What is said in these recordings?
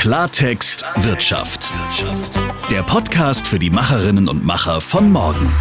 Klartext Wirtschaft. Der Podcast für die Macherinnen und Macher von morgen.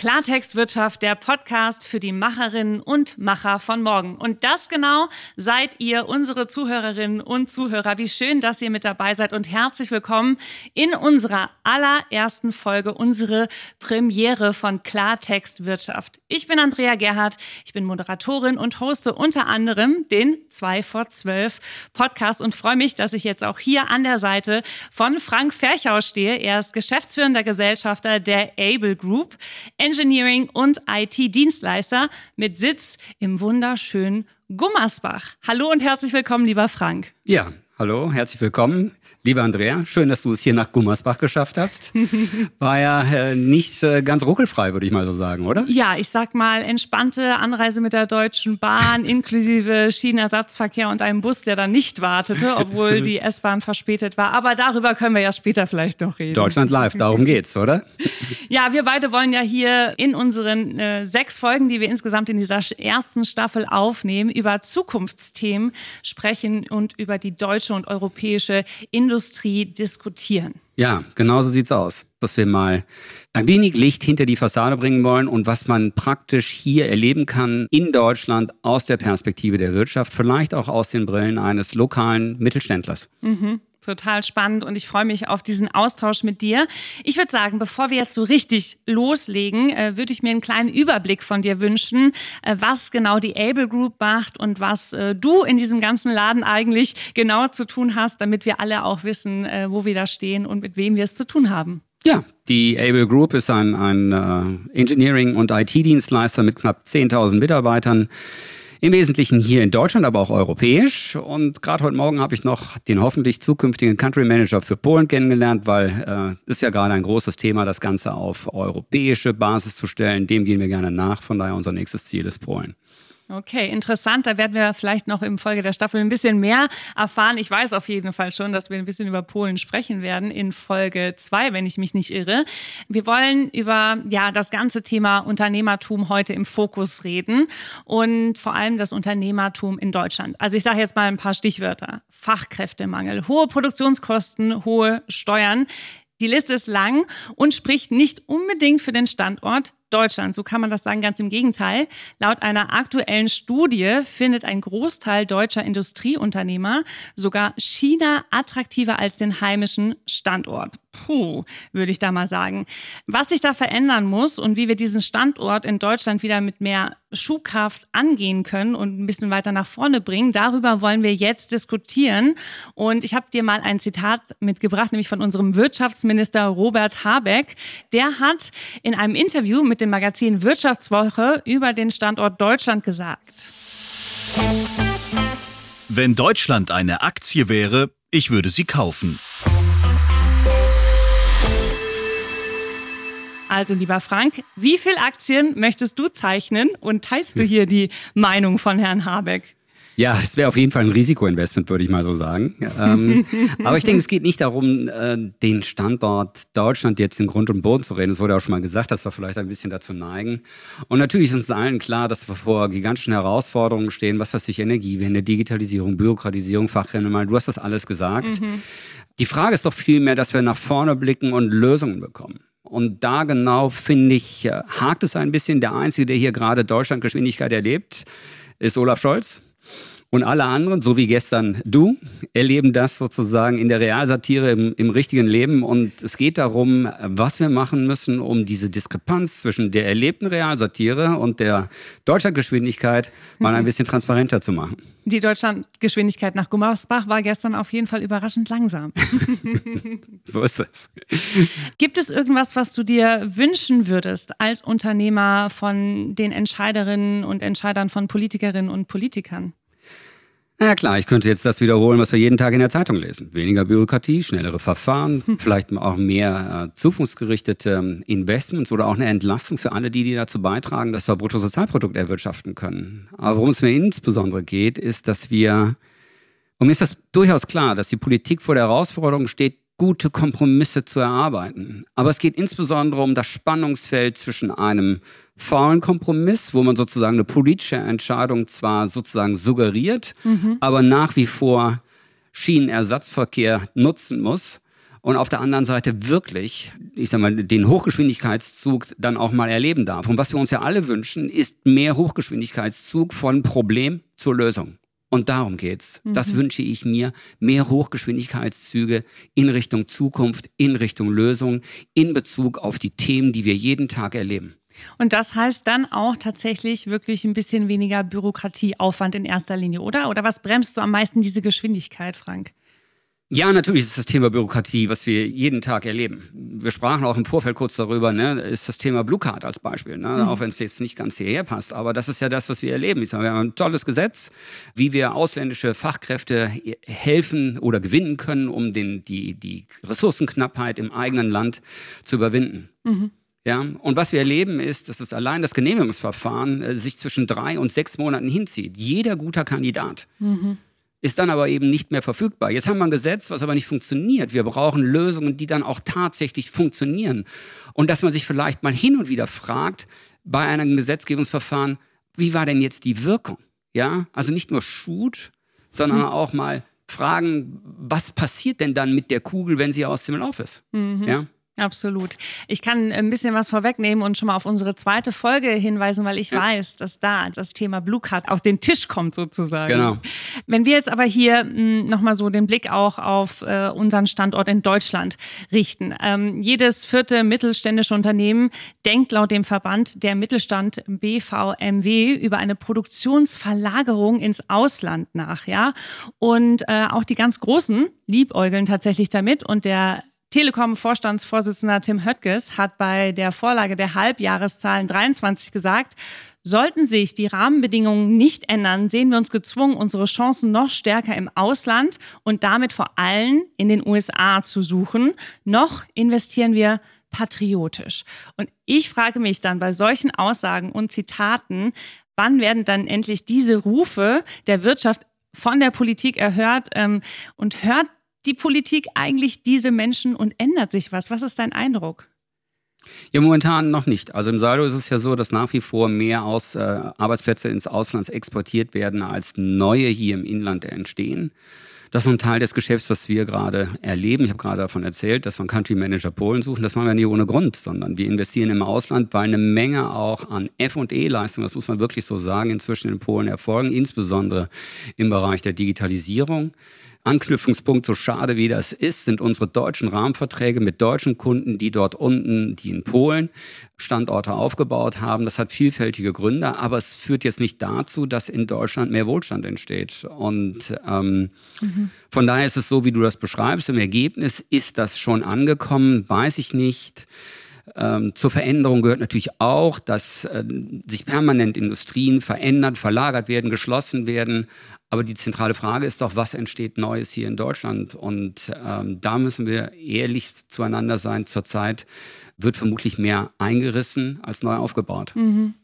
Klartextwirtschaft, der Podcast für die Macherinnen und Macher von morgen. Und das genau seid ihr, unsere Zuhörerinnen und Zuhörer. Wie schön, dass ihr mit dabei seid und herzlich willkommen in unserer allerersten Folge, unsere Premiere von Klartextwirtschaft. Ich bin Andrea Gerhardt, ich bin Moderatorin und hoste unter anderem den 2 vor 12 Podcast und freue mich, dass ich jetzt auch hier an der Seite von Frank Ferchau stehe. Er ist geschäftsführender Gesellschafter der Able Group. Engineering und IT-Dienstleister mit Sitz im wunderschönen Gummersbach. Hallo und herzlich willkommen, lieber Frank. Ja, hallo, herzlich willkommen. Lieber Andrea, schön, dass du es hier nach Gummersbach geschafft hast. War ja äh, nicht äh, ganz ruckelfrei, würde ich mal so sagen, oder? Ja, ich sag mal, entspannte Anreise mit der Deutschen Bahn inklusive Schienenersatzverkehr und einem Bus, der dann nicht wartete, obwohl die S-Bahn verspätet war. Aber darüber können wir ja später vielleicht noch reden. Deutschland live, darum geht's, oder? Ja, wir beide wollen ja hier in unseren äh, sechs Folgen, die wir insgesamt in dieser ersten Staffel aufnehmen, über Zukunftsthemen sprechen und über die deutsche und europäische Industrie Industrie diskutieren. Ja, genau so sieht's aus. Dass wir mal ein wenig Licht hinter die Fassade bringen wollen und was man praktisch hier erleben kann in Deutschland aus der Perspektive der Wirtschaft, vielleicht auch aus den Brillen eines lokalen Mittelständlers. Mhm total spannend und ich freue mich auf diesen Austausch mit dir. Ich würde sagen, bevor wir jetzt so richtig loslegen, äh, würde ich mir einen kleinen Überblick von dir wünschen, äh, was genau die Able Group macht und was äh, du in diesem ganzen Laden eigentlich genau zu tun hast, damit wir alle auch wissen, äh, wo wir da stehen und mit wem wir es zu tun haben. Ja, die Able Group ist ein, ein uh, Engineering- und IT-Dienstleister mit knapp 10.000 Mitarbeitern im Wesentlichen hier in Deutschland, aber auch europäisch. Und gerade heute Morgen habe ich noch den hoffentlich zukünftigen Country Manager für Polen kennengelernt, weil äh, ist ja gerade ein großes Thema, das Ganze auf europäische Basis zu stellen. Dem gehen wir gerne nach. Von daher unser nächstes Ziel ist Polen. Okay, interessant. Da werden wir vielleicht noch im Folge der Staffel ein bisschen mehr erfahren. Ich weiß auf jeden Fall schon, dass wir ein bisschen über Polen sprechen werden in Folge zwei, wenn ich mich nicht irre. Wir wollen über ja das ganze Thema Unternehmertum heute im Fokus reden und vor allem das Unternehmertum in Deutschland. Also ich sage jetzt mal ein paar Stichwörter: Fachkräftemangel, hohe Produktionskosten, hohe Steuern. Die Liste ist lang und spricht nicht unbedingt für den Standort Deutschland. So kann man das sagen, ganz im Gegenteil. Laut einer aktuellen Studie findet ein Großteil deutscher Industrieunternehmer sogar China attraktiver als den heimischen Standort. Puh, würde ich da mal sagen. Was sich da verändern muss und wie wir diesen Standort in Deutschland wieder mit mehr Schubkraft angehen können und ein bisschen weiter nach vorne bringen, darüber wollen wir jetzt diskutieren. Und ich habe dir mal ein Zitat mitgebracht, nämlich von unserem Wirtschaftsminister Robert Habeck. Der hat in einem Interview mit dem Magazin Wirtschaftswoche über den Standort Deutschland gesagt. Wenn Deutschland eine Aktie wäre, ich würde sie kaufen. Also, lieber Frank, wie viele Aktien möchtest du zeichnen und teilst du hier die Meinung von Herrn Habeck? Ja, es wäre auf jeden Fall ein Risikoinvestment, würde ich mal so sagen. Ähm, aber ich denke, es geht nicht darum, äh, den Standort Deutschland jetzt in Grund und Boden zu reden. Es wurde auch schon mal gesagt, dass wir vielleicht ein bisschen dazu neigen. Und natürlich ist uns allen klar, dass wir vor gigantischen Herausforderungen stehen, was weiß ich, Energiewende, Digitalisierung, Bürokratisierung, Fachkräftemangel. Du hast das alles gesagt. Mhm. Die Frage ist doch vielmehr, dass wir nach vorne blicken und Lösungen bekommen. Und da genau, finde ich, äh, hakt es ein bisschen. Der Einzige, der hier gerade Deutschlandgeschwindigkeit erlebt, ist Olaf Scholz. Und alle anderen, so wie gestern du, erleben das sozusagen in der Realsatire im, im, richtigen Leben. Und es geht darum, was wir machen müssen, um diese Diskrepanz zwischen der erlebten Realsatire und der Deutschlandgeschwindigkeit mal ein bisschen transparenter zu machen. Die Deutschlandgeschwindigkeit nach Gummersbach war gestern auf jeden Fall überraschend langsam. so ist es. Gibt es irgendwas, was du dir wünschen würdest als Unternehmer von den Entscheiderinnen und Entscheidern von Politikerinnen und Politikern? Na ja, klar, ich könnte jetzt das wiederholen, was wir jeden Tag in der Zeitung lesen. Weniger Bürokratie, schnellere Verfahren, vielleicht auch mehr äh, zukunftsgerichtete ähm, Investments oder auch eine Entlastung für alle die, die dazu beitragen, dass wir Bruttosozialprodukt erwirtschaften können. Aber worum es mir insbesondere geht, ist, dass wir, und mir ist das durchaus klar, dass die Politik vor der Herausforderung steht, gute Kompromisse zu erarbeiten. Aber es geht insbesondere um das Spannungsfeld zwischen einem faulen Kompromiss, wo man sozusagen eine politische Entscheidung zwar sozusagen suggeriert, mhm. aber nach wie vor Schienenersatzverkehr nutzen muss und auf der anderen Seite wirklich, ich sag mal, den Hochgeschwindigkeitszug dann auch mal erleben darf. Und was wir uns ja alle wünschen, ist mehr Hochgeschwindigkeitszug von Problem zur Lösung. Und darum geht's. Mhm. Das wünsche ich mir. Mehr Hochgeschwindigkeitszüge in Richtung Zukunft, in Richtung Lösung, in Bezug auf die Themen, die wir jeden Tag erleben. Und das heißt dann auch tatsächlich wirklich ein bisschen weniger Bürokratieaufwand in erster Linie, oder? Oder was bremst so am meisten diese Geschwindigkeit, Frank? Ja, natürlich ist das Thema Bürokratie, was wir jeden Tag erleben. Wir sprachen auch im Vorfeld kurz darüber, ne, ist das Thema Blue Card als Beispiel, ne, mhm. auch wenn es jetzt nicht ganz hierher passt. Aber das ist ja das, was wir erleben. Ich sage, wir haben ein tolles Gesetz, wie wir ausländische Fachkräfte helfen oder gewinnen können, um den, die, die Ressourcenknappheit im eigenen Land zu überwinden. Mhm. Ja, und was wir erleben ist, dass es allein das Genehmigungsverfahren äh, sich zwischen drei und sechs Monaten hinzieht. Jeder guter Kandidat. Mhm ist dann aber eben nicht mehr verfügbar. Jetzt haben wir ein Gesetz, was aber nicht funktioniert. Wir brauchen Lösungen, die dann auch tatsächlich funktionieren. Und dass man sich vielleicht mal hin und wieder fragt, bei einem Gesetzgebungsverfahren, wie war denn jetzt die Wirkung? Ja, also nicht nur Shoot, sondern mhm. auch mal fragen, was passiert denn dann mit der Kugel, wenn sie aus dem Lauf ist? Mhm. Ja. Absolut. Ich kann ein bisschen was vorwegnehmen und schon mal auf unsere zweite Folge hinweisen, weil ich weiß, dass da das Thema Blue Card auf den Tisch kommt sozusagen. Genau. Wenn wir jetzt aber hier hm, nochmal so den Blick auch auf äh, unseren Standort in Deutschland richten. Ähm, jedes vierte mittelständische Unternehmen denkt laut dem Verband der Mittelstand BVMW über eine Produktionsverlagerung ins Ausland nach, ja. Und äh, auch die ganz Großen liebäugeln tatsächlich damit und der Telekom-Vorstandsvorsitzender Tim Höttges hat bei der Vorlage der Halbjahreszahlen 23 gesagt, sollten sich die Rahmenbedingungen nicht ändern, sehen wir uns gezwungen, unsere Chancen noch stärker im Ausland und damit vor allem in den USA zu suchen. Noch investieren wir patriotisch. Und ich frage mich dann bei solchen Aussagen und Zitaten, wann werden dann endlich diese Rufe der Wirtschaft von der Politik erhört ähm, und hört die Politik eigentlich diese Menschen und ändert sich was? Was ist dein Eindruck? Ja, momentan noch nicht. Also im Saldo ist es ja so, dass nach wie vor mehr aus, äh, Arbeitsplätze ins Ausland exportiert werden, als neue hier im Inland entstehen. Das ist ein Teil des Geschäfts, was wir gerade erleben. Ich habe gerade davon erzählt, dass wir einen Country Manager Polen suchen. Das machen wir nicht ohne Grund, sondern wir investieren im Ausland, weil eine Menge auch an F&E-Leistungen, das muss man wirklich so sagen, inzwischen in Polen erfolgen, insbesondere im Bereich der Digitalisierung. Anknüpfungspunkt, so schade wie das ist, sind unsere deutschen Rahmenverträge mit deutschen Kunden, die dort unten, die in Polen Standorte aufgebaut haben. Das hat vielfältige Gründe, aber es führt jetzt nicht dazu, dass in Deutschland mehr Wohlstand entsteht. Und ähm, mhm. von daher ist es so, wie du das beschreibst. Im Ergebnis ist das schon angekommen, weiß ich nicht. Ähm, zur Veränderung gehört natürlich auch, dass äh, sich permanent Industrien verändern, verlagert werden, geschlossen werden. Aber die zentrale Frage ist doch, was entsteht Neues hier in Deutschland? Und ähm, da müssen wir ehrlich zueinander sein. Zurzeit wird vermutlich mehr eingerissen als neu aufgebaut. Mhm.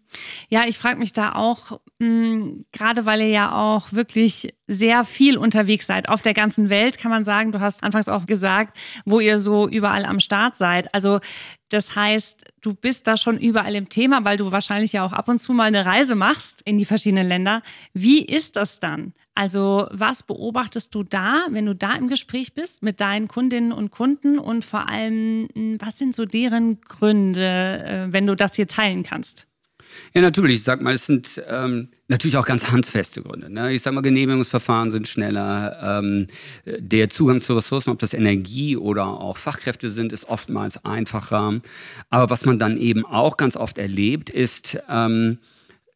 Ja, ich frage mich da auch, mh, gerade weil ihr ja auch wirklich sehr viel unterwegs seid auf der ganzen Welt, kann man sagen. Du hast anfangs auch gesagt, wo ihr so überall am Start seid. Also das heißt, du bist da schon überall im Thema, weil du wahrscheinlich ja auch ab und zu mal eine Reise machst in die verschiedenen Länder. Wie ist das dann? Also was beobachtest du da, wenn du da im Gespräch bist mit deinen Kundinnen und Kunden und vor allem, was sind so deren Gründe, äh, wenn du das hier teilen kannst? Ja, natürlich. Ich sag mal, es sind ähm, natürlich auch ganz handfeste Gründe. Ne? Ich sag mal, Genehmigungsverfahren sind schneller. Ähm, der Zugang zu Ressourcen, ob das Energie oder auch Fachkräfte sind, ist oftmals einfacher. Aber was man dann eben auch ganz oft erlebt, ist, ähm,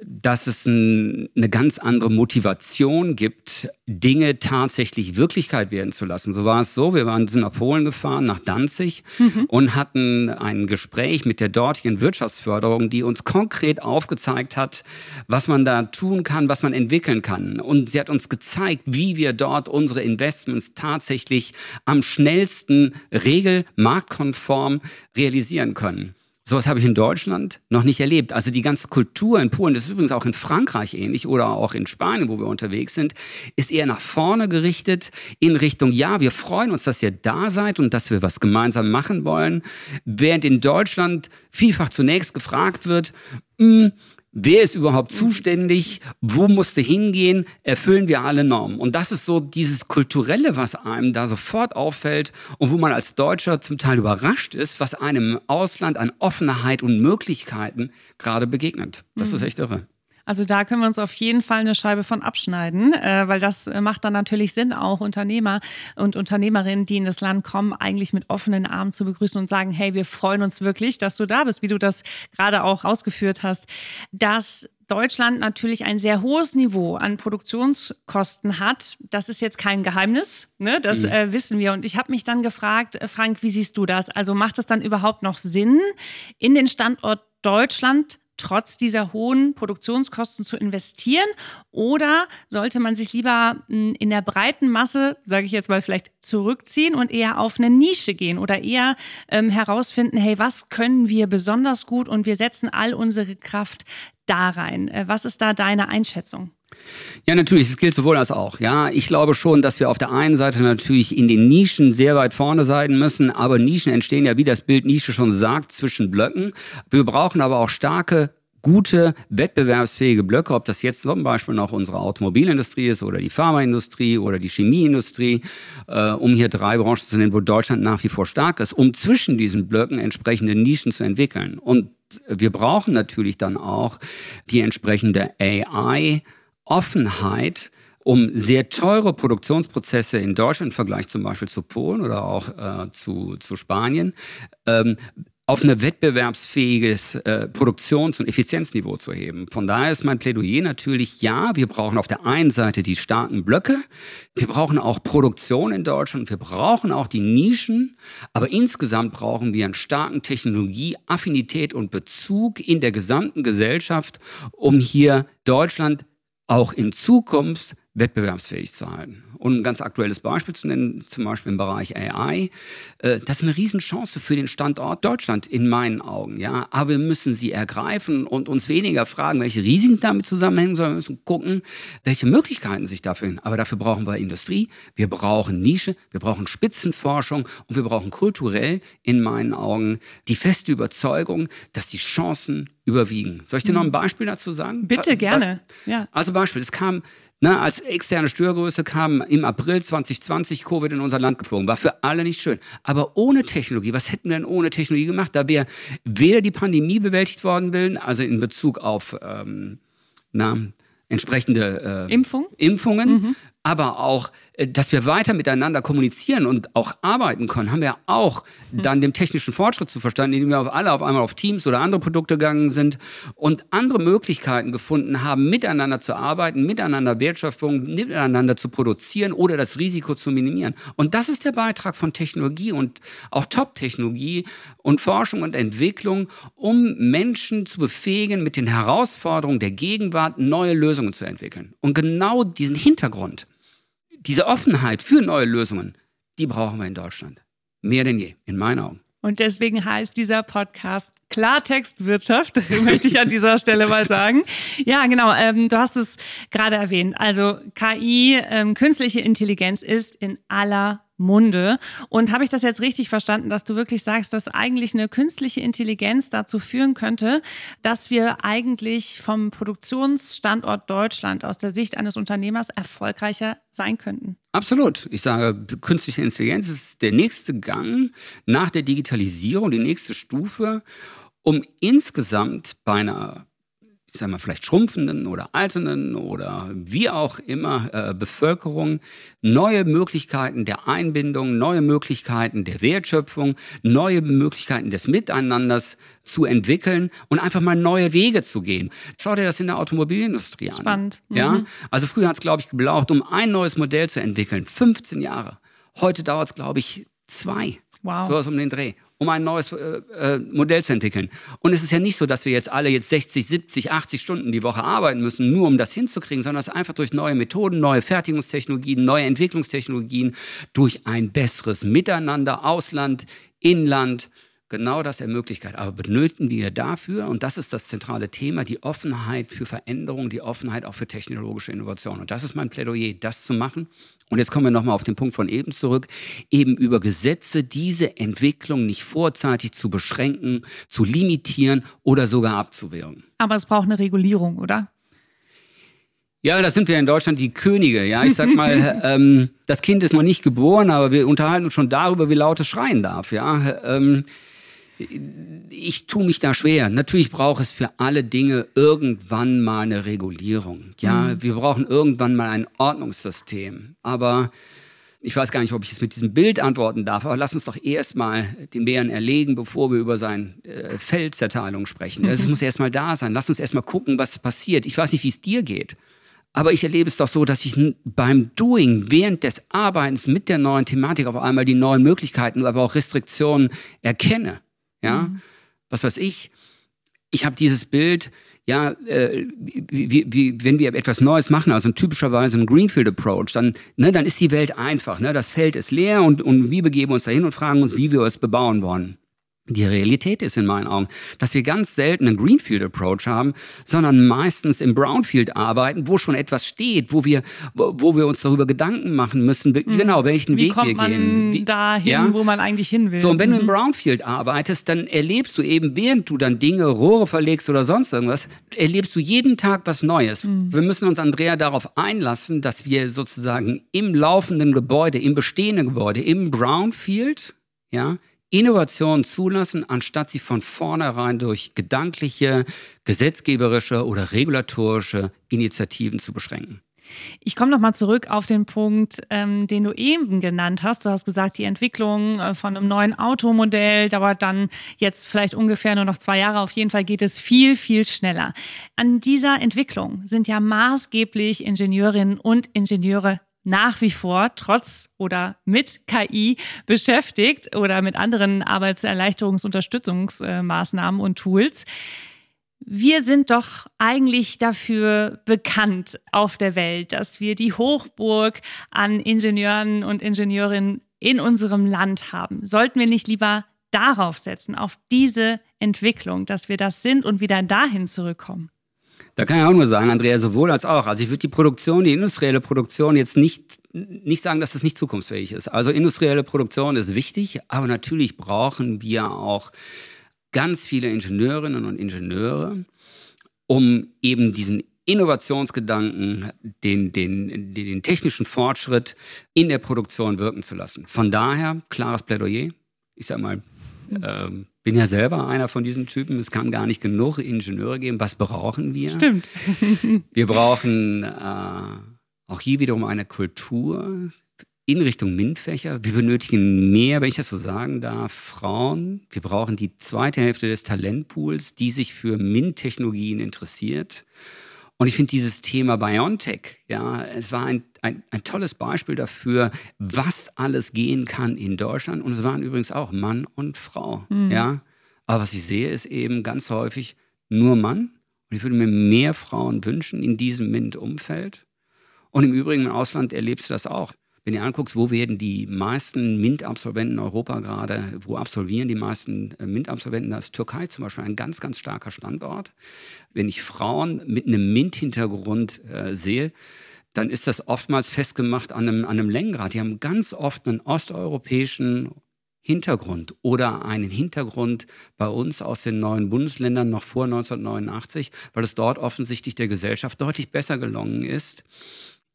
dass es ein, eine ganz andere Motivation gibt, Dinge tatsächlich Wirklichkeit werden zu lassen. So war es so, wir waren, sind nach Polen gefahren, nach Danzig mhm. und hatten ein Gespräch mit der dortigen Wirtschaftsförderung, die uns konkret aufgezeigt hat, was man da tun kann, was man entwickeln kann. Und sie hat uns gezeigt, wie wir dort unsere Investments tatsächlich am schnellsten regelmarktkonform realisieren können. Sowas habe ich in Deutschland noch nicht erlebt. Also die ganze Kultur in Polen, das ist übrigens auch in Frankreich ähnlich oder auch in Spanien, wo wir unterwegs sind, ist eher nach vorne gerichtet in Richtung, ja, wir freuen uns, dass ihr da seid und dass wir was gemeinsam machen wollen. Während in Deutschland vielfach zunächst gefragt wird, hm, Wer ist überhaupt zuständig? Wo musste hingehen? Erfüllen wir alle Normen? Und das ist so dieses Kulturelle, was einem da sofort auffällt und wo man als Deutscher zum Teil überrascht ist, was einem im Ausland an Offenheit und Möglichkeiten gerade begegnet. Das mhm. ist echt irre. Also da können wir uns auf jeden Fall eine Scheibe von abschneiden, äh, weil das macht dann natürlich Sinn, auch Unternehmer und Unternehmerinnen, die in das Land kommen, eigentlich mit offenen Armen zu begrüßen und sagen, hey, wir freuen uns wirklich, dass du da bist, wie du das gerade auch ausgeführt hast, dass Deutschland natürlich ein sehr hohes Niveau an Produktionskosten hat. Das ist jetzt kein Geheimnis, ne? das mhm. äh, wissen wir. Und ich habe mich dann gefragt, äh, Frank, wie siehst du das? Also macht es dann überhaupt noch Sinn, in den Standort Deutschland trotz dieser hohen Produktionskosten zu investieren? Oder sollte man sich lieber hm, in der breiten Masse, sage ich jetzt mal, vielleicht zurückziehen und eher auf eine Nische gehen oder eher ähm, herausfinden, hey, was können wir besonders gut und wir setzen all unsere Kraft da rein? Äh, was ist da deine Einschätzung? Ja, natürlich, es gilt sowohl als auch. Ja, ich glaube schon, dass wir auf der einen Seite natürlich in den Nischen sehr weit vorne sein müssen, aber Nischen entstehen ja, wie das Bild Nische schon sagt, zwischen Blöcken. Wir brauchen aber auch starke gute, wettbewerbsfähige Blöcke, ob das jetzt zum Beispiel noch unsere Automobilindustrie ist oder die Pharmaindustrie oder die Chemieindustrie, äh, um hier drei Branchen zu nennen, wo Deutschland nach wie vor stark ist, um zwischen diesen Blöcken entsprechende Nischen zu entwickeln. Und wir brauchen natürlich dann auch die entsprechende AI, Offenheit, um sehr teure Produktionsprozesse in Deutschland im Vergleich zum Beispiel zu Polen oder auch äh, zu, zu Spanien ähm, auf ein wettbewerbsfähiges äh, Produktions- und Effizienzniveau zu heben. Von daher ist mein Plädoyer natürlich, ja, wir brauchen auf der einen Seite die starken Blöcke, wir brauchen auch Produktion in Deutschland, wir brauchen auch die Nischen, aber insgesamt brauchen wir einen starken Technologieaffinität und Bezug in der gesamten Gesellschaft, um hier Deutschland auch in Zukunft wettbewerbsfähig zu halten. Und ein ganz aktuelles Beispiel zu nennen, zum Beispiel im Bereich AI. Äh, das ist eine Riesenchance für den Standort Deutschland in meinen Augen. Ja? Aber wir müssen sie ergreifen und uns weniger fragen, welche Risiken damit zusammenhängen, sondern wir müssen gucken, welche Möglichkeiten sich dafür hin. Aber dafür brauchen wir Industrie, wir brauchen Nische, wir brauchen Spitzenforschung und wir brauchen kulturell in meinen Augen die feste Überzeugung, dass die Chancen überwiegen. Soll ich dir noch ein mhm. Beispiel dazu sagen? Bitte, gerne. Ja. Also Beispiel, es kam Ne, als externe Störgröße kam im April 2020 Covid in unser Land geflogen. War für alle nicht schön. Aber ohne Technologie, was hätten wir denn ohne Technologie gemacht? Da wäre weder die Pandemie bewältigt worden, will, also in Bezug auf ähm, na, entsprechende äh, Impfung? Impfungen, mhm aber auch, dass wir weiter miteinander kommunizieren und auch arbeiten können, haben wir auch hm. dann dem technischen Fortschritt zu verstanden, indem wir alle auf einmal auf Teams oder andere Produkte gegangen sind und andere Möglichkeiten gefunden haben, miteinander zu arbeiten, miteinander Wertschöpfung, miteinander zu produzieren oder das Risiko zu minimieren. Und das ist der Beitrag von Technologie und auch Top-Technologie und Forschung und Entwicklung, um Menschen zu befähigen, mit den Herausforderungen der Gegenwart neue Lösungen zu entwickeln. Und genau diesen Hintergrund diese Offenheit für neue Lösungen, die brauchen wir in Deutschland. Mehr denn je, in meinen Augen. Und deswegen heißt dieser Podcast Klartextwirtschaft, möchte ich an dieser Stelle mal sagen. Ja, genau. Ähm, du hast es gerade erwähnt. Also KI, ähm, künstliche Intelligenz ist in aller Munde. Und habe ich das jetzt richtig verstanden, dass du wirklich sagst, dass eigentlich eine künstliche Intelligenz dazu führen könnte, dass wir eigentlich vom Produktionsstandort Deutschland aus der Sicht eines Unternehmers erfolgreicher sein könnten? Absolut. Ich sage, künstliche Intelligenz ist der nächste Gang nach der Digitalisierung, die nächste Stufe, um insgesamt bei einer ich sage mal, vielleicht schrumpfenden oder alternden oder wie auch immer äh, Bevölkerung neue Möglichkeiten der Einbindung, neue Möglichkeiten der Wertschöpfung, neue Möglichkeiten des Miteinanders zu entwickeln und einfach mal neue Wege zu gehen. Schau dir das in der Automobilindustrie an. Spannend. Mhm. Ja, also früher hat es, glaube ich, gebraucht, um ein neues Modell zu entwickeln, 15 Jahre. Heute dauert es, glaube ich, zwei. Wow. So was um den Dreh um ein neues äh, äh, Modell zu entwickeln. Und es ist ja nicht so, dass wir jetzt alle jetzt 60, 70, 80 Stunden die Woche arbeiten müssen, nur um das hinzukriegen, sondern es ist einfach durch neue Methoden, neue Fertigungstechnologien, neue Entwicklungstechnologien, durch ein besseres Miteinander, Ausland, Inland, genau das ermöglicht. Aber benötigen wir dafür, und das ist das zentrale Thema, die Offenheit für Veränderung, die Offenheit auch für technologische Innovation. Und das ist mein Plädoyer, das zu machen. Und jetzt kommen wir nochmal auf den Punkt von eben zurück, eben über Gesetze diese Entwicklung nicht vorzeitig zu beschränken, zu limitieren oder sogar abzuwehren. Aber es braucht eine Regulierung, oder? Ja, da sind wir in Deutschland die Könige. Ja, ich sag mal, ähm, das Kind ist noch nicht geboren, aber wir unterhalten uns schon darüber, wie laut es schreien darf. Ja, ähm, ich tue mich da schwer. Natürlich braucht es für alle Dinge irgendwann mal eine Regulierung. Ja, mhm. wir brauchen irgendwann mal ein Ordnungssystem. Aber ich weiß gar nicht, ob ich es mit diesem Bild antworten darf, aber lass uns doch erst mal den Bären erlegen, bevor wir über seine äh, Feldzerteilung sprechen. Es muss erst mal da sein. Lass uns erst mal gucken, was passiert. Ich weiß nicht, wie es dir geht. Aber ich erlebe es doch so, dass ich beim Doing, während des Arbeitens mit der neuen Thematik auf einmal die neuen Möglichkeiten, aber auch Restriktionen erkenne. Ja, mhm. was weiß ich. Ich habe dieses Bild, ja, äh, wie, wie, wenn wir etwas Neues machen, also typischerweise ein Greenfield Approach, dann, ne, dann ist die Welt einfach. Ne? Das Feld ist leer und, und wir begeben uns dahin und fragen uns, wie wir es bebauen wollen. Die Realität ist in meinen Augen, dass wir ganz selten einen Greenfield Approach haben, sondern meistens im Brownfield arbeiten, wo schon etwas steht, wo wir, wo, wir uns darüber Gedanken machen müssen, mhm. genau, welchen Wie Weg kommt wir man gehen. Wie, dahin, ja? wo man eigentlich hin will. So, und wenn mhm. du im Brownfield arbeitest, dann erlebst du eben, während du dann Dinge, Rohre verlegst oder sonst irgendwas, erlebst du jeden Tag was Neues. Mhm. Wir müssen uns, Andrea, darauf einlassen, dass wir sozusagen im laufenden Gebäude, im bestehenden Gebäude, im Brownfield, ja, Innovationen zulassen, anstatt sie von vornherein durch gedankliche, gesetzgeberische oder regulatorische Initiativen zu beschränken. Ich komme nochmal zurück auf den Punkt, ähm, den du eben genannt hast. Du hast gesagt, die Entwicklung äh, von einem neuen Automodell dauert dann jetzt vielleicht ungefähr nur noch zwei Jahre. Auf jeden Fall geht es viel, viel schneller. An dieser Entwicklung sind ja maßgeblich Ingenieurinnen und Ingenieure nach wie vor trotz oder mit KI beschäftigt oder mit anderen Arbeitserleichterungsunterstützungsmaßnahmen und Tools. Wir sind doch eigentlich dafür bekannt auf der Welt, dass wir die Hochburg an Ingenieuren und Ingenieurinnen in unserem Land haben. Sollten wir nicht lieber darauf setzen, auf diese Entwicklung, dass wir das sind und wieder dahin zurückkommen? Da kann ich auch nur sagen, Andrea, sowohl als auch. Also ich würde die Produktion, die industrielle Produktion jetzt nicht, nicht sagen, dass das nicht zukunftsfähig ist. Also industrielle Produktion ist wichtig, aber natürlich brauchen wir auch ganz viele Ingenieurinnen und Ingenieure, um eben diesen Innovationsgedanken, den, den, den, technischen Fortschritt in der Produktion wirken zu lassen. Von daher, klares Plädoyer. Ich sage mal, ähm, bin ja selber einer von diesen Typen. Es kann gar nicht genug Ingenieure geben. Was brauchen wir? Stimmt. wir brauchen äh, auch hier wiederum eine Kultur in Richtung MINT-Fächer. Wir benötigen mehr, wenn ich das so sagen darf, Frauen. Wir brauchen die zweite Hälfte des Talentpools, die sich für MINT-Technologien interessiert. Und ich finde dieses Thema Biontech, ja, es war ein, ein, ein, tolles Beispiel dafür, was alles gehen kann in Deutschland. Und es waren übrigens auch Mann und Frau, mhm. ja. Aber was ich sehe, ist eben ganz häufig nur Mann. Und ich würde mir mehr Frauen wünschen in diesem MINT-Umfeld. Und im Übrigen im Ausland erlebst du das auch. Wenn ihr anguckst, wo werden die meisten MINT-Absolventen in Europa gerade, wo absolvieren die meisten äh, MINT-Absolventen, da ist Türkei zum Beispiel ein ganz, ganz starker Standort. Wenn ich Frauen mit einem MINT-Hintergrund äh, sehe, dann ist das oftmals festgemacht an einem, an einem Längengrad. Die haben ganz oft einen osteuropäischen Hintergrund oder einen Hintergrund bei uns aus den neuen Bundesländern noch vor 1989, weil es dort offensichtlich der Gesellschaft deutlich besser gelungen ist,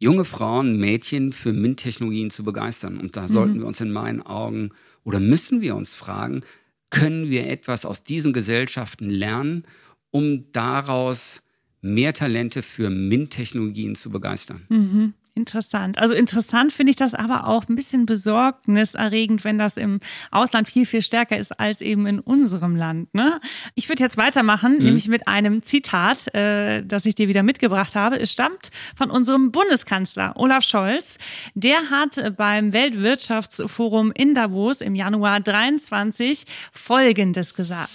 junge Frauen, Mädchen für MINT-Technologien zu begeistern. Und da mhm. sollten wir uns in meinen Augen oder müssen wir uns fragen, können wir etwas aus diesen Gesellschaften lernen, um daraus mehr Talente für MINT-Technologien zu begeistern? Mhm. Interessant. Also interessant finde ich das aber auch ein bisschen besorgniserregend, wenn das im Ausland viel, viel stärker ist als eben in unserem Land. Ne? Ich würde jetzt weitermachen, mhm. nämlich mit einem Zitat, äh, das ich dir wieder mitgebracht habe. Es stammt von unserem Bundeskanzler Olaf Scholz. Der hat beim Weltwirtschaftsforum in Davos im Januar 23 Folgendes gesagt.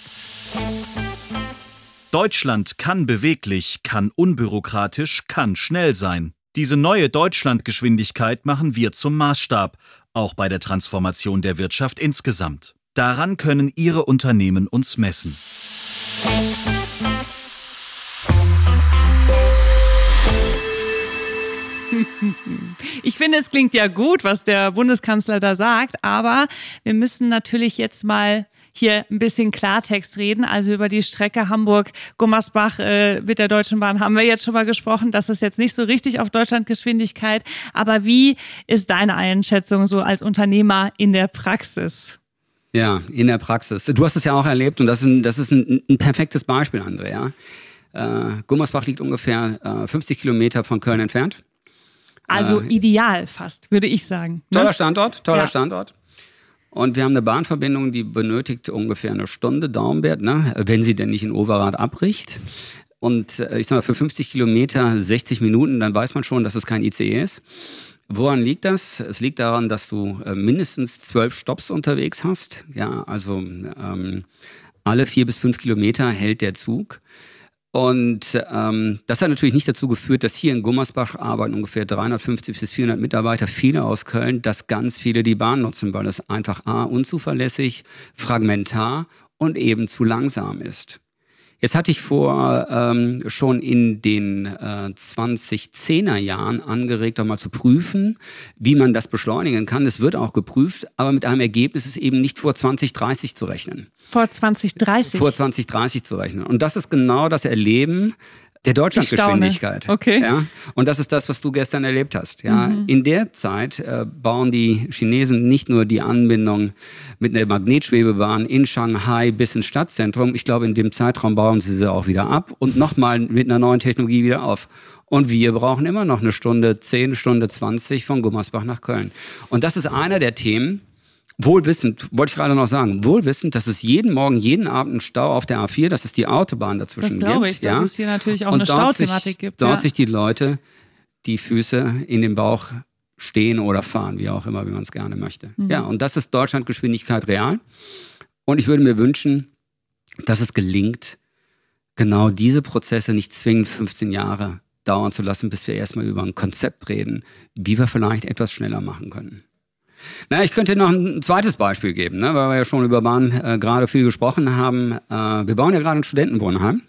Deutschland kann beweglich, kann unbürokratisch, kann schnell sein. Diese neue Deutschlandgeschwindigkeit machen wir zum Maßstab, auch bei der Transformation der Wirtschaft insgesamt. Daran können Ihre Unternehmen uns messen. Ich finde, es klingt ja gut, was der Bundeskanzler da sagt, aber wir müssen natürlich jetzt mal hier ein bisschen Klartext reden. Also über die Strecke Hamburg-Gummersbach äh, mit der Deutschen Bahn haben wir jetzt schon mal gesprochen. Das ist jetzt nicht so richtig auf Deutschlandgeschwindigkeit. Aber wie ist deine Einschätzung so als Unternehmer in der Praxis? Ja, in der Praxis. Du hast es ja auch erlebt und das ist ein, das ist ein, ein perfektes Beispiel, Andrea. Äh, Gummersbach liegt ungefähr äh, 50 Kilometer von Köln entfernt. Also äh, ideal fast, würde ich sagen. Ne? Toller Standort, toller ja. Standort. Und wir haben eine Bahnverbindung, die benötigt ungefähr eine Stunde Daumenwert, ne? wenn sie denn nicht in Overath abbricht. Und äh, ich sag mal, für 50 Kilometer 60 Minuten, dann weiß man schon, dass es kein ICE ist. Woran liegt das? Es liegt daran, dass du äh, mindestens zwölf Stops unterwegs hast. Ja, also ähm, alle vier bis fünf Kilometer hält der Zug. Und ähm, das hat natürlich nicht dazu geführt, dass hier in Gummersbach arbeiten ungefähr 350 bis 400 Mitarbeiter, viele aus Köln, dass ganz viele die Bahn nutzen, weil es einfach a unzuverlässig, fragmentar und eben zu langsam ist. Jetzt hatte ich vor ähm, schon in den äh, 2010er Jahren angeregt, doch mal zu prüfen, wie man das beschleunigen kann. Es wird auch geprüft, aber mit einem Ergebnis ist eben nicht vor 2030 zu rechnen. Vor 2030? Vor 2030 zu rechnen. Und das ist genau das Erleben, der Deutschlandgeschwindigkeit. Okay. Ja? Und das ist das, was du gestern erlebt hast. Ja? Mhm. In der Zeit äh, bauen die Chinesen nicht nur die Anbindung mit einer Magnetschwebebahn in Shanghai bis ins Stadtzentrum. Ich glaube, in dem Zeitraum bauen sie sie auch wieder ab und nochmal mit einer neuen Technologie wieder auf. Und wir brauchen immer noch eine Stunde 10, Stunde 20 von Gummersbach nach Köln. Und das ist einer der Themen, Wohlwissend, wollte ich gerade noch sagen, wohlwissend, dass es jeden Morgen, jeden Abend einen Stau auf der A4, dass es die Autobahn dazwischen das glaube ich, dass ja. es hier natürlich auch Und eine Stauthematik gibt. Dort ja. sich die Leute die Füße in den Bauch stehen oder fahren, wie auch immer, wie man es gerne möchte. Mhm. Ja, und das ist Deutschlandgeschwindigkeit real. Und ich würde mir wünschen, dass es gelingt, genau diese Prozesse nicht zwingend 15 Jahre dauern zu lassen, bis wir erstmal über ein Konzept reden, wie wir vielleicht etwas schneller machen können. Na, ich könnte noch ein zweites Beispiel geben, ne, weil wir ja schon über Bahn äh, gerade viel gesprochen haben. Äh, wir bauen ja gerade ein Studentenwohnheim.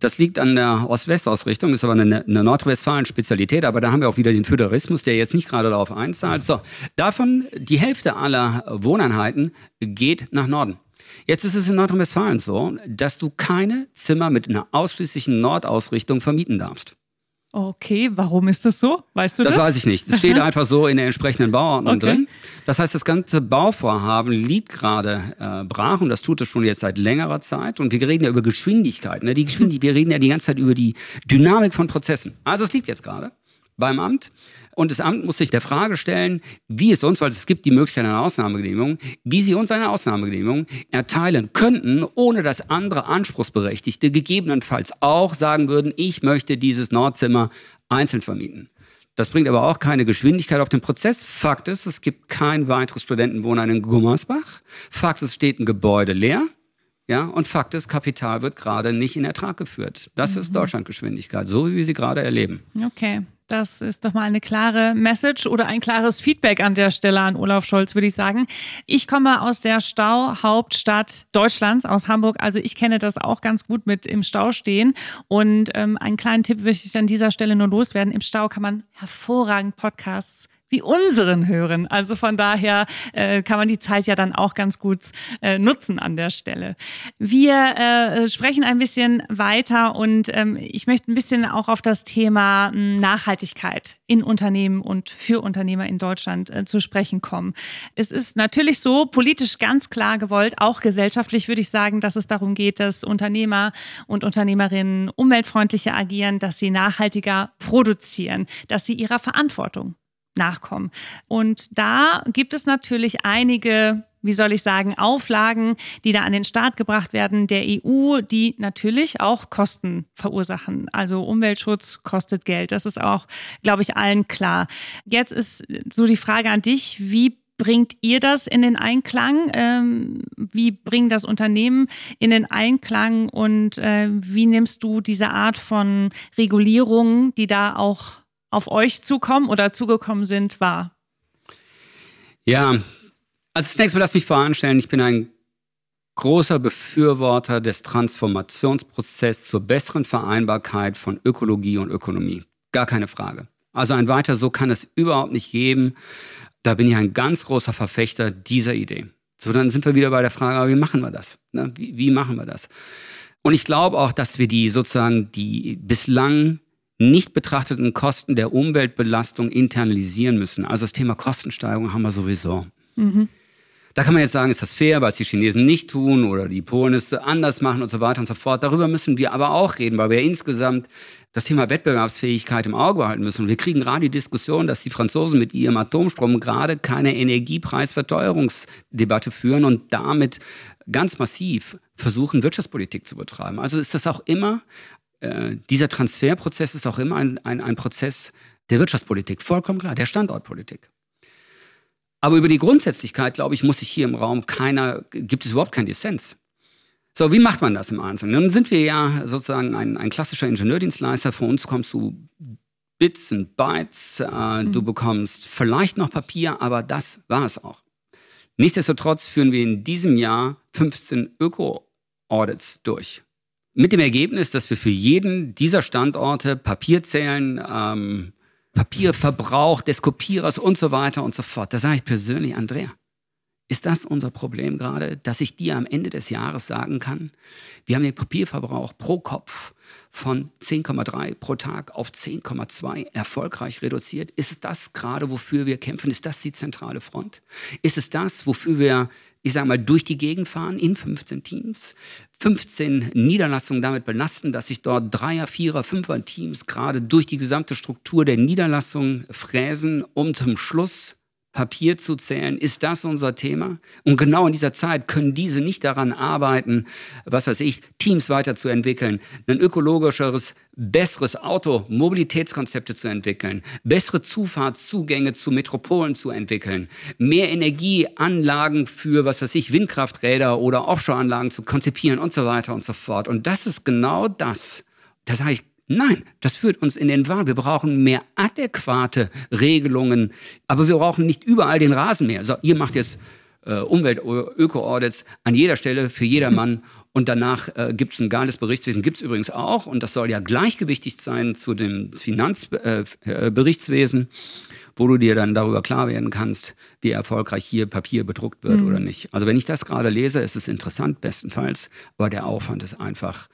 Das liegt an der Ost-West-Ausrichtung, ist aber eine, eine Nordrhein-Westfalen-Spezialität, aber da haben wir auch wieder den Föderalismus, der jetzt nicht gerade darauf einzahlt. So, davon die Hälfte aller Wohneinheiten geht nach Norden. Jetzt ist es in Nordrhein-Westfalen so, dass du keine Zimmer mit einer ausschließlichen Nordausrichtung vermieten darfst. Okay, warum ist das so? Weißt du das? Das weiß ich nicht. Es steht einfach so in der entsprechenden Bauordnung okay. drin. Das heißt, das ganze Bauvorhaben liegt gerade äh, brach und das tut es schon jetzt seit längerer Zeit. Und wir reden ja über Geschwindigkeit. Ne? Die Geschwindigkeit wir reden ja die ganze Zeit über die Dynamik von Prozessen. Also es liegt jetzt gerade beim Amt. Und das Amt muss sich der Frage stellen, wie es uns, weil es gibt die Möglichkeit einer Ausnahmegenehmigung, wie sie uns eine Ausnahmegenehmigung erteilen könnten, ohne dass andere Anspruchsberechtigte gegebenenfalls auch sagen würden, ich möchte dieses Nordzimmer einzeln vermieten. Das bringt aber auch keine Geschwindigkeit auf den Prozess. Fakt ist, es gibt kein weiteres Studentenwohnheim in Gummersbach. Fakt ist, es steht ein Gebäude leer. Ja, und Fakt ist, Kapital wird gerade nicht in Ertrag geführt. Das mhm. ist Deutschlandgeschwindigkeit, so wie wir sie gerade erleben. Okay. Das ist doch mal eine klare Message oder ein klares Feedback an der Stelle an Olaf Scholz, würde ich sagen. Ich komme aus der Stauhauptstadt Deutschlands, aus Hamburg. Also ich kenne das auch ganz gut mit im Stau stehen. Und ähm, einen kleinen Tipp möchte ich an dieser Stelle nur loswerden. Im Stau kann man hervorragend Podcasts wie unseren hören. Also von daher äh, kann man die Zeit ja dann auch ganz gut äh, nutzen an der Stelle. Wir äh, sprechen ein bisschen weiter und ähm, ich möchte ein bisschen auch auf das Thema hm, Nachhaltigkeit in Unternehmen und für Unternehmer in Deutschland äh, zu sprechen kommen. Es ist natürlich so politisch ganz klar gewollt, auch gesellschaftlich würde ich sagen, dass es darum geht, dass Unternehmer und Unternehmerinnen umweltfreundlicher agieren, dass sie nachhaltiger produzieren, dass sie ihrer Verantwortung nachkommen. Und da gibt es natürlich einige wie soll ich sagen, Auflagen, die da an den Start gebracht werden der EU, die natürlich auch Kosten verursachen. Also Umweltschutz kostet Geld. Das ist auch, glaube ich, allen klar. Jetzt ist so die Frage an dich, wie bringt ihr das in den Einklang? Ähm, wie bringen das Unternehmen in den Einklang? Und äh, wie nimmst du diese Art von Regulierung, die da auch auf euch zukommen oder zugekommen sind, wahr? Ja, Also zunächst mal lass mich voranstellen, ich bin ein großer Befürworter des Transformationsprozesses zur besseren Vereinbarkeit von Ökologie und Ökonomie. Gar keine Frage. Also ein weiter so kann es überhaupt nicht geben. Da bin ich ein ganz großer Verfechter dieser Idee. So, dann sind wir wieder bei der Frage, wie machen wir das? Ne? Wie, wie machen wir das? Und ich glaube auch, dass wir die sozusagen die bislang nicht betrachteten Kosten der Umweltbelastung internalisieren müssen. Also das Thema Kostensteigerung haben wir sowieso. Mhm. Da kann man jetzt sagen, ist das fair, weil es die Chinesen nicht tun oder die Polen es anders machen und so weiter und so fort. Darüber müssen wir aber auch reden, weil wir insgesamt das Thema Wettbewerbsfähigkeit im Auge behalten müssen. Und wir kriegen gerade die Diskussion, dass die Franzosen mit ihrem Atomstrom gerade keine Energiepreisverteuerungsdebatte führen und damit ganz massiv versuchen, Wirtschaftspolitik zu betreiben. Also ist das auch immer, äh, dieser Transferprozess ist auch immer ein, ein, ein Prozess der Wirtschaftspolitik, vollkommen klar, der Standortpolitik. Aber über die Grundsätzlichkeit, glaube ich, muss sich hier im Raum keiner, gibt es überhaupt keinen Dissens. So, wie macht man das im Einzelnen? Nun sind wir ja sozusagen ein, ein klassischer Ingenieurdienstleister. Von uns kommst du Bits und Bytes. Äh, mhm. Du bekommst vielleicht noch Papier, aber das war es auch. Nichtsdestotrotz führen wir in diesem Jahr 15 Öko-Audits durch. Mit dem Ergebnis, dass wir für jeden dieser Standorte Papier zählen, ähm, Papierverbrauch des Kopierers und so weiter und so fort. Da sage ich persönlich, Andrea, ist das unser Problem gerade, dass ich dir am Ende des Jahres sagen kann, wir haben den Papierverbrauch pro Kopf von 10,3 pro Tag auf 10,2 erfolgreich reduziert? Ist es das gerade, wofür wir kämpfen? Ist das die zentrale Front? Ist es das, wofür wir ich sage mal, durch die Gegend fahren in 15 Teams, 15 Niederlassungen damit belasten, dass sich dort Dreier, Vierer, Fünfer Teams gerade durch die gesamte Struktur der Niederlassung fräsen, um zum Schluss Papier zu zählen. Ist das unser Thema? Und genau in dieser Zeit können diese nicht daran arbeiten, was weiß ich, Teams weiterzuentwickeln, ein ökologischeres, besseres Auto, Mobilitätskonzepte zu entwickeln, bessere Zufahrtszugänge zu Metropolen zu entwickeln, mehr Energieanlagen für, was weiß ich, Windkrafträder oder Offshore-Anlagen zu konzipieren und so weiter und so fort. Und das ist genau das. Da sage ich Nein, das führt uns in den Wahn. Wir brauchen mehr adäquate Regelungen, aber wir brauchen nicht überall den Rasenmäher. So, ihr macht jetzt äh, Umwelt-Öko-Audits an jeder Stelle für jedermann und danach äh, gibt es ein geiles Berichtswesen. Gibt es übrigens auch und das soll ja gleichgewichtig sein zu dem Finanzberichtswesen, äh, wo du dir dann darüber klar werden kannst, wie erfolgreich hier Papier bedruckt wird mhm. oder nicht. Also wenn ich das gerade lese, ist es interessant bestenfalls, aber der Aufwand ist einfach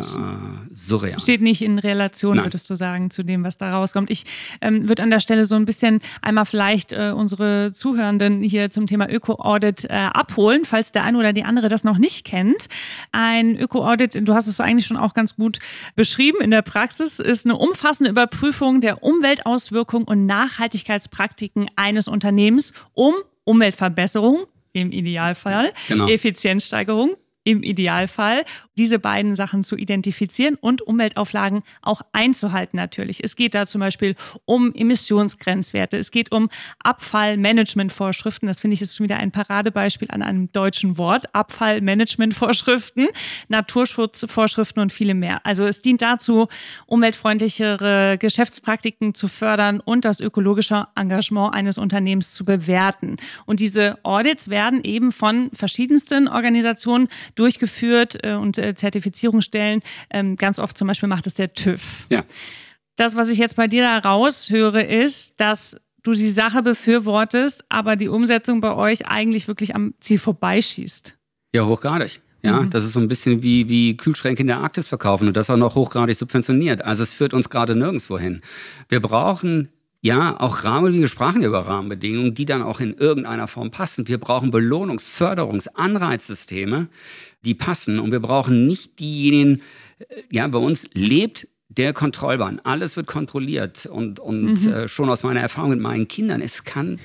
äh, surreal. Steht nicht in Relation, Nein. würdest du sagen, zu dem, was da rauskommt. Ich ähm, würde an der Stelle so ein bisschen einmal vielleicht äh, unsere Zuhörenden hier zum Thema Öko-Audit äh, abholen, falls der eine oder die andere das noch nicht kennt. Ein Öko-Audit, du hast es so eigentlich schon auch ganz gut beschrieben in der Praxis, ist eine umfassende Überprüfung der Umweltauswirkungen und Nachhaltigkeitspraktiken eines Unternehmens, um Umweltverbesserung im Idealfall, genau. Effizienzsteigerung im Idealfall, diese beiden Sachen zu identifizieren und Umweltauflagen auch einzuhalten natürlich. Es geht da zum Beispiel um Emissionsgrenzwerte, es geht um Abfallmanagementvorschriften, das finde ich ist schon wieder ein Paradebeispiel an einem deutschen Wort, Abfallmanagementvorschriften, Naturschutzvorschriften und viele mehr. Also es dient dazu, umweltfreundlichere Geschäftspraktiken zu fördern und das ökologische Engagement eines Unternehmens zu bewerten. Und diese Audits werden eben von verschiedensten Organisationen durchgeführt äh, und äh, Zertifizierungsstellen. Ähm, ganz oft zum Beispiel macht es der TÜV. Ja. Das, was ich jetzt bei dir da raushöre, ist, dass du die Sache befürwortest, aber die Umsetzung bei euch eigentlich wirklich am Ziel vorbeischießt. Ja, hochgradig. Ja, mhm. das ist so ein bisschen wie, wie Kühlschränke in der Arktis verkaufen und das auch noch hochgradig subventioniert. Also es führt uns gerade nirgendwo hin. Wir brauchen ja, auch Rahmenbedingungen, wir sprachen über Rahmenbedingungen, die dann auch in irgendeiner Form passen. Wir brauchen Belohnungs-, Förderungs-, Anreizsysteme, die passen. Und wir brauchen nicht diejenigen, äh, ja, bei uns lebt der Kontrollbahn. Alles wird kontrolliert. Und, und mhm. äh, schon aus meiner Erfahrung mit meinen Kindern, es kann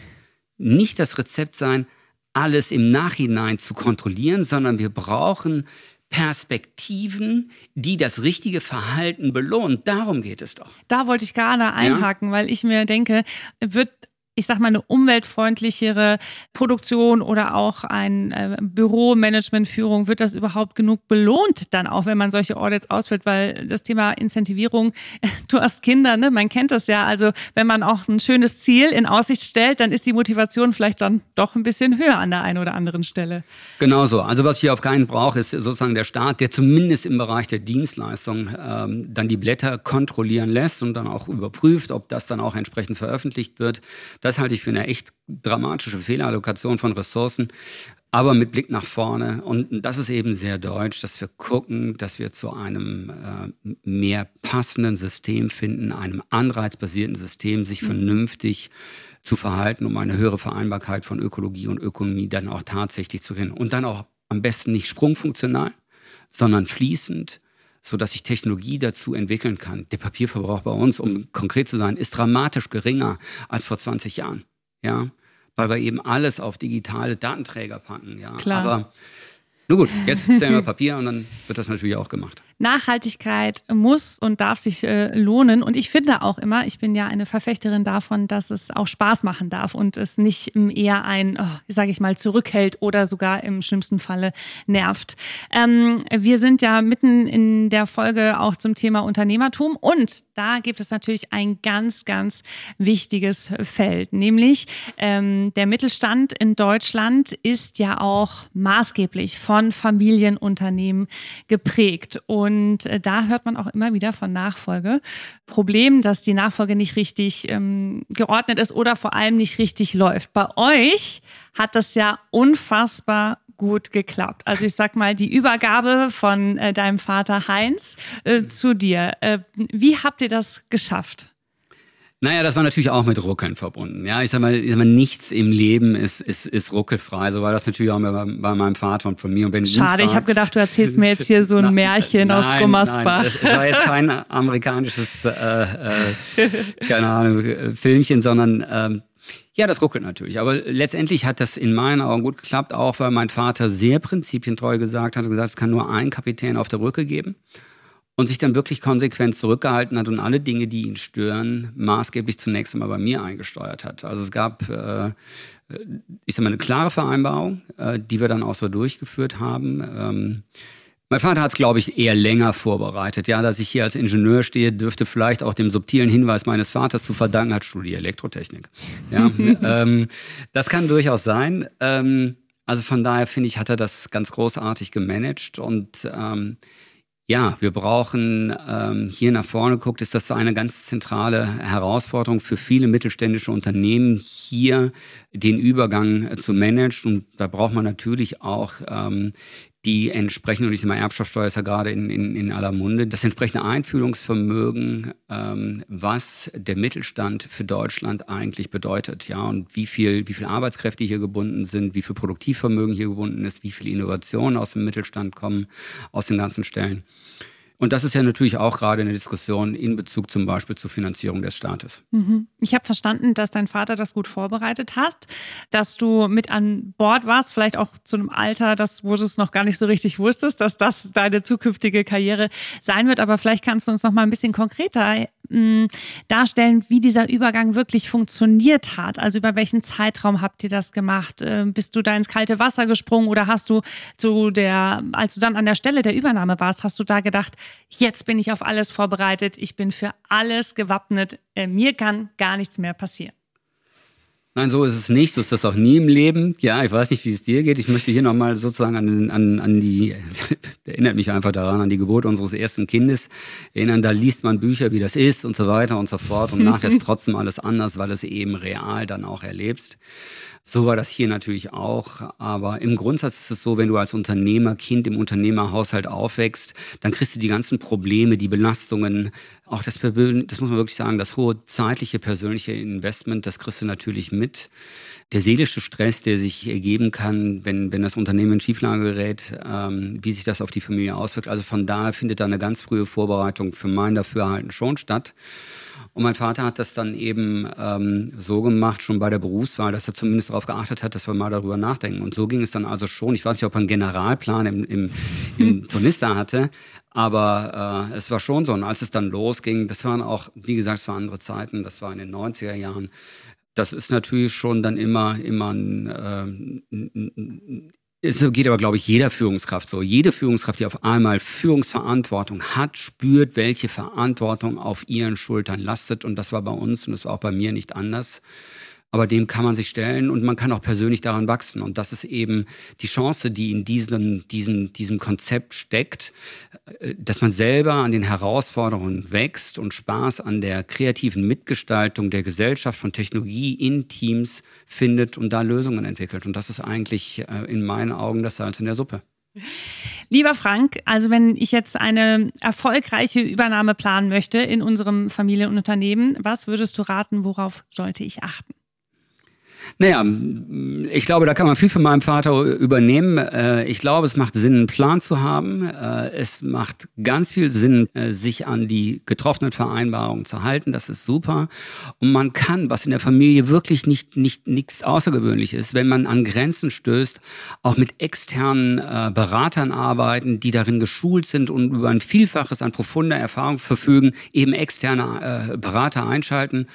nicht das Rezept sein, alles im Nachhinein zu kontrollieren, sondern wir brauchen Perspektiven, die das richtige Verhalten belohnen. Darum geht es doch. Da wollte ich gerade einhaken, ja? weil ich mir denke, wird ich sag mal, eine umweltfreundlichere Produktion oder auch ein äh, Büromanagementführung, wird das überhaupt genug belohnt dann auch, wenn man solche Audits ausführt? Weil das Thema Incentivierung, du hast Kinder, ne? Man kennt das ja. Also wenn man auch ein schönes Ziel in Aussicht stellt, dann ist die Motivation vielleicht dann doch ein bisschen höher an der einen oder anderen Stelle. Genau so. Also was ich auf keinen brauche, ist sozusagen der Staat, der zumindest im Bereich der Dienstleistung ähm, dann die Blätter kontrollieren lässt und dann auch überprüft, ob das dann auch entsprechend veröffentlicht wird. Das halte ich für eine echt dramatische Fehlallokation von Ressourcen, aber mit Blick nach vorne. Und das ist eben sehr deutsch, dass wir gucken, dass wir zu einem äh, mehr passenden System finden, einem anreizbasierten System, sich mhm. vernünftig zu verhalten, um eine höhere Vereinbarkeit von Ökologie und Ökonomie dann auch tatsächlich zu finden. Und dann auch am besten nicht sprungfunktional, sondern fließend, sodass ich Technologie dazu entwickeln kann. Der Papierverbrauch bei uns, um konkret zu sein, ist dramatisch geringer als vor 20 Jahren. Ja, weil wir eben alles auf digitale Datenträger packen. Ja, Klar. aber nur gut, jetzt zählen wir Papier und dann wird das natürlich auch gemacht. Nachhaltigkeit muss und darf sich äh, lohnen. Und ich finde auch immer, ich bin ja eine Verfechterin davon, dass es auch Spaß machen darf und es nicht ähm, eher ein, oh, sage ich mal, zurückhält oder sogar im schlimmsten Falle nervt. Ähm, wir sind ja mitten in der Folge auch zum Thema Unternehmertum und da gibt es natürlich ein ganz, ganz wichtiges Feld, nämlich ähm, der Mittelstand in Deutschland ist ja auch maßgeblich von Familienunternehmen geprägt. Und und äh, da hört man auch immer wieder von Nachfolge. Problem, dass die Nachfolge nicht richtig ähm, geordnet ist oder vor allem nicht richtig läuft. Bei euch hat das ja unfassbar gut geklappt. Also ich sag mal, die Übergabe von äh, deinem Vater Heinz äh, zu dir. Äh, wie habt ihr das geschafft? Naja, das war natürlich auch mit Ruckeln verbunden. Ja, ich sag mal, ich sag mal nichts im Leben ist, ist, ist ruckelfrei. So war das natürlich auch bei, bei meinem Vater und von mir. Und wenn Schade, ich habe gedacht, du erzählst mir jetzt hier so ein Märchen nein, aus Gummersbach. Es war jetzt kein amerikanisches, äh, äh, keine Ahnung, Filmchen, sondern ähm, ja, das ruckelt natürlich. Aber letztendlich hat das in meinen Augen gut geklappt, auch weil mein Vater sehr prinzipientreu gesagt hat, gesagt, es kann nur einen Kapitän auf der Brücke geben und sich dann wirklich konsequent zurückgehalten hat und alle Dinge, die ihn stören, maßgeblich zunächst einmal bei mir eingesteuert hat. Also es gab, äh, ich sag mal, eine klare Vereinbarung, äh, die wir dann auch so durchgeführt haben. Ähm, mein Vater hat es, glaube ich, eher länger vorbereitet. Ja, dass ich hier als Ingenieur stehe, dürfte vielleicht auch dem subtilen Hinweis meines Vaters zu verdanken, hat studiert Elektrotechnik. Ja, ähm, das kann durchaus sein. Ähm, also von daher finde ich, hat er das ganz großartig gemanagt und ähm, ja, wir brauchen ähm, hier nach vorne guckt, ist das eine ganz zentrale Herausforderung für viele mittelständische Unternehmen, hier den Übergang äh, zu managen. Und da braucht man natürlich auch ähm, die entsprechende, und ich sage mal, Erbschaftssteuer ist ja gerade in, in, in aller Munde, das entsprechende Einfühlungsvermögen, ähm, was der Mittelstand für Deutschland eigentlich bedeutet, ja, und wie viel, wie viel Arbeitskräfte hier gebunden sind, wie viel Produktivvermögen hier gebunden ist, wie viele Innovationen aus dem Mittelstand kommen, aus den ganzen Stellen. Und das ist ja natürlich auch gerade eine Diskussion in Bezug zum Beispiel zur Finanzierung des Staates. Mhm. Ich habe verstanden, dass dein Vater das gut vorbereitet hat, dass du mit an Bord warst, vielleicht auch zu einem Alter, das, wo du es noch gar nicht so richtig wusstest, dass das deine zukünftige Karriere sein wird. Aber vielleicht kannst du uns noch mal ein bisschen konkreter darstellen, wie dieser Übergang wirklich funktioniert hat. Also über welchen Zeitraum habt ihr das gemacht? Äh, bist du da ins kalte Wasser gesprungen oder hast du zu der, als du dann an der Stelle der Übernahme warst, hast du da gedacht, jetzt bin ich auf alles vorbereitet, ich bin für alles gewappnet, äh, mir kann gar nichts mehr passieren? Nein, so ist es nicht. So ist das auch nie im Leben. Ja, ich weiß nicht, wie es dir geht. Ich möchte hier nochmal sozusagen an, an, an die, erinnert mich einfach daran, an die Geburt unseres ersten Kindes erinnern. Da liest man Bücher, wie das ist und so weiter und so fort. Und nachher ist trotzdem alles anders, weil es eben real dann auch erlebst. So war das hier natürlich auch. Aber im Grundsatz ist es so, wenn du als Unternehmer, Kind im Unternehmerhaushalt aufwächst, dann kriegst du die ganzen Probleme, die Belastungen, auch das, das muss man wirklich sagen, das hohe zeitliche, persönliche Investment, das kriegst du natürlich mit. Der seelische Stress, der sich ergeben kann, wenn, wenn das Unternehmen in Schieflage gerät, ähm, wie sich das auf die Familie auswirkt. Also von daher findet da eine ganz frühe Vorbereitung für mein Dafürhalten schon statt. Und mein Vater hat das dann eben ähm, so gemacht, schon bei der Berufswahl, dass er zumindest darauf geachtet hat, dass wir mal darüber nachdenken. Und so ging es dann also schon. Ich weiß nicht, ob er einen Generalplan im, im, im Tornister hatte, aber äh, es war schon so. Und als es dann losging, das waren auch, wie gesagt, es waren andere Zeiten, das war in den 90er Jahren, das ist natürlich schon dann immer, immer ein, äh, es geht aber, glaube ich, jeder Führungskraft so. Jede Führungskraft, die auf einmal Führungsverantwortung hat, spürt, welche Verantwortung auf ihren Schultern lastet. Und das war bei uns und das war auch bei mir nicht anders aber dem kann man sich stellen und man kann auch persönlich daran wachsen. Und das ist eben die Chance, die in diesem, diesem, diesem Konzept steckt, äh, dass man selber an den Herausforderungen wächst und Spaß an der kreativen Mitgestaltung der Gesellschaft von Technologie in Teams findet und da Lösungen entwickelt. Und das ist eigentlich äh, in meinen Augen das Salz in der Suppe. Lieber Frank, also wenn ich jetzt eine erfolgreiche Übernahme planen möchte in unserem Familien- und Unternehmen, was würdest du raten, worauf sollte ich achten? Naja, ich glaube, da kann man viel von meinem Vater übernehmen. Äh, ich glaube, es macht Sinn, einen Plan zu haben. Äh, es macht ganz viel Sinn, äh, sich an die getroffenen Vereinbarungen zu halten. Das ist super. Und man kann, was in der Familie wirklich nicht, nicht nichts Außergewöhnliches ist, wenn man an Grenzen stößt, auch mit externen Beratern arbeiten, die darin geschult sind und über ein Vielfaches an profunder Erfahrung verfügen, eben externe Berater einschalten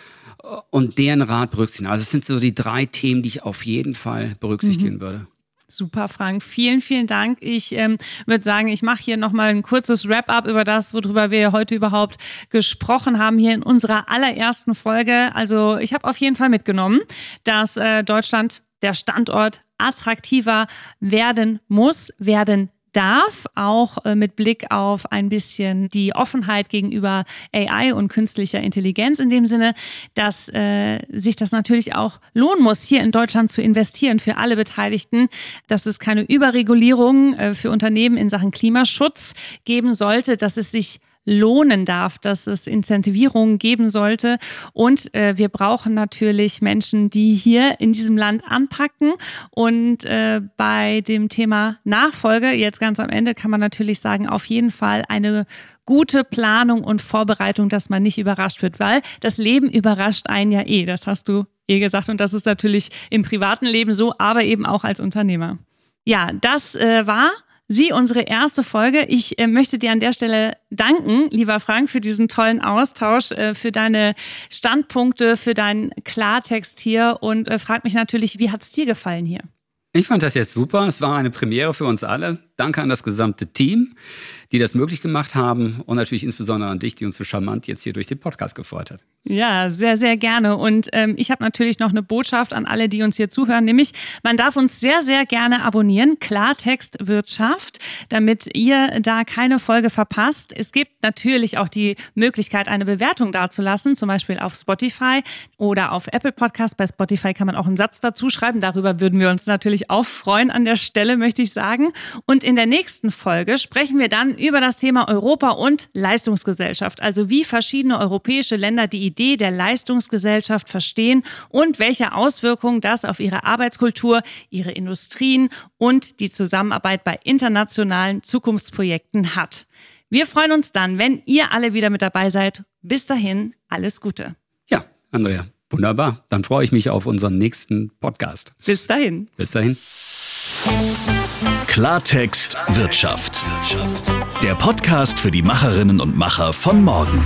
und deren Rat berücksichtigen. Also es sind so die drei Themen, die ich auf jeden Fall berücksichtigen mhm. würde. Super, Frank. Vielen, vielen Dank. Ich ähm, würde sagen, ich mache hier nochmal ein kurzes Wrap-up über das, worüber wir heute überhaupt gesprochen haben, hier in unserer allerersten Folge. Also ich habe auf jeden Fall mitgenommen, dass äh, Deutschland der Standort attraktiver werden muss, werden darf, auch äh, mit Blick auf ein bisschen die Offenheit gegenüber AI und künstlicher Intelligenz in dem Sinne, dass äh, sich das natürlich auch lohnen muss, hier in Deutschland zu investieren für alle Beteiligten, dass es keine Überregulierung äh, für Unternehmen in Sachen Klimaschutz geben sollte, dass es sich lohnen darf, dass es Incentivierungen geben sollte. Und äh, wir brauchen natürlich Menschen, die hier in diesem Land anpacken. Und äh, bei dem Thema Nachfolge, jetzt ganz am Ende, kann man natürlich sagen, auf jeden Fall eine gute Planung und Vorbereitung, dass man nicht überrascht wird, weil das Leben überrascht einen ja eh. Das hast du eh gesagt. Und das ist natürlich im privaten Leben so, aber eben auch als Unternehmer. Ja, das äh, war Sie unsere erste Folge. Ich äh, möchte dir an der Stelle danken, lieber Frank, für diesen tollen Austausch, äh, für deine Standpunkte, für deinen Klartext hier und äh, frag mich natürlich, wie hat es dir gefallen hier? Ich fand das jetzt super. Es war eine Premiere für uns alle. Danke an das gesamte Team die das möglich gemacht haben und natürlich insbesondere an dich, die uns so charmant jetzt hier durch den Podcast gefreut hat. Ja, sehr, sehr gerne. Und ähm, ich habe natürlich noch eine Botschaft an alle, die uns hier zuhören, nämlich man darf uns sehr, sehr gerne abonnieren, Klartext Wirtschaft, damit ihr da keine Folge verpasst. Es gibt natürlich auch die Möglichkeit, eine Bewertung dazulassen, zum Beispiel auf Spotify oder auf Apple Podcast. Bei Spotify kann man auch einen Satz dazu schreiben. Darüber würden wir uns natürlich auch freuen an der Stelle, möchte ich sagen. Und in der nächsten Folge sprechen wir dann über das Thema Europa und Leistungsgesellschaft, also wie verschiedene europäische Länder die Idee der Leistungsgesellschaft verstehen und welche Auswirkungen das auf ihre Arbeitskultur, ihre Industrien und die Zusammenarbeit bei internationalen Zukunftsprojekten hat. Wir freuen uns dann, wenn ihr alle wieder mit dabei seid. Bis dahin, alles Gute. Ja, Andrea, wunderbar. Dann freue ich mich auf unseren nächsten Podcast. Bis dahin. Bis dahin. Klartext Wirtschaft. Der Podcast für die Macherinnen und Macher von morgen.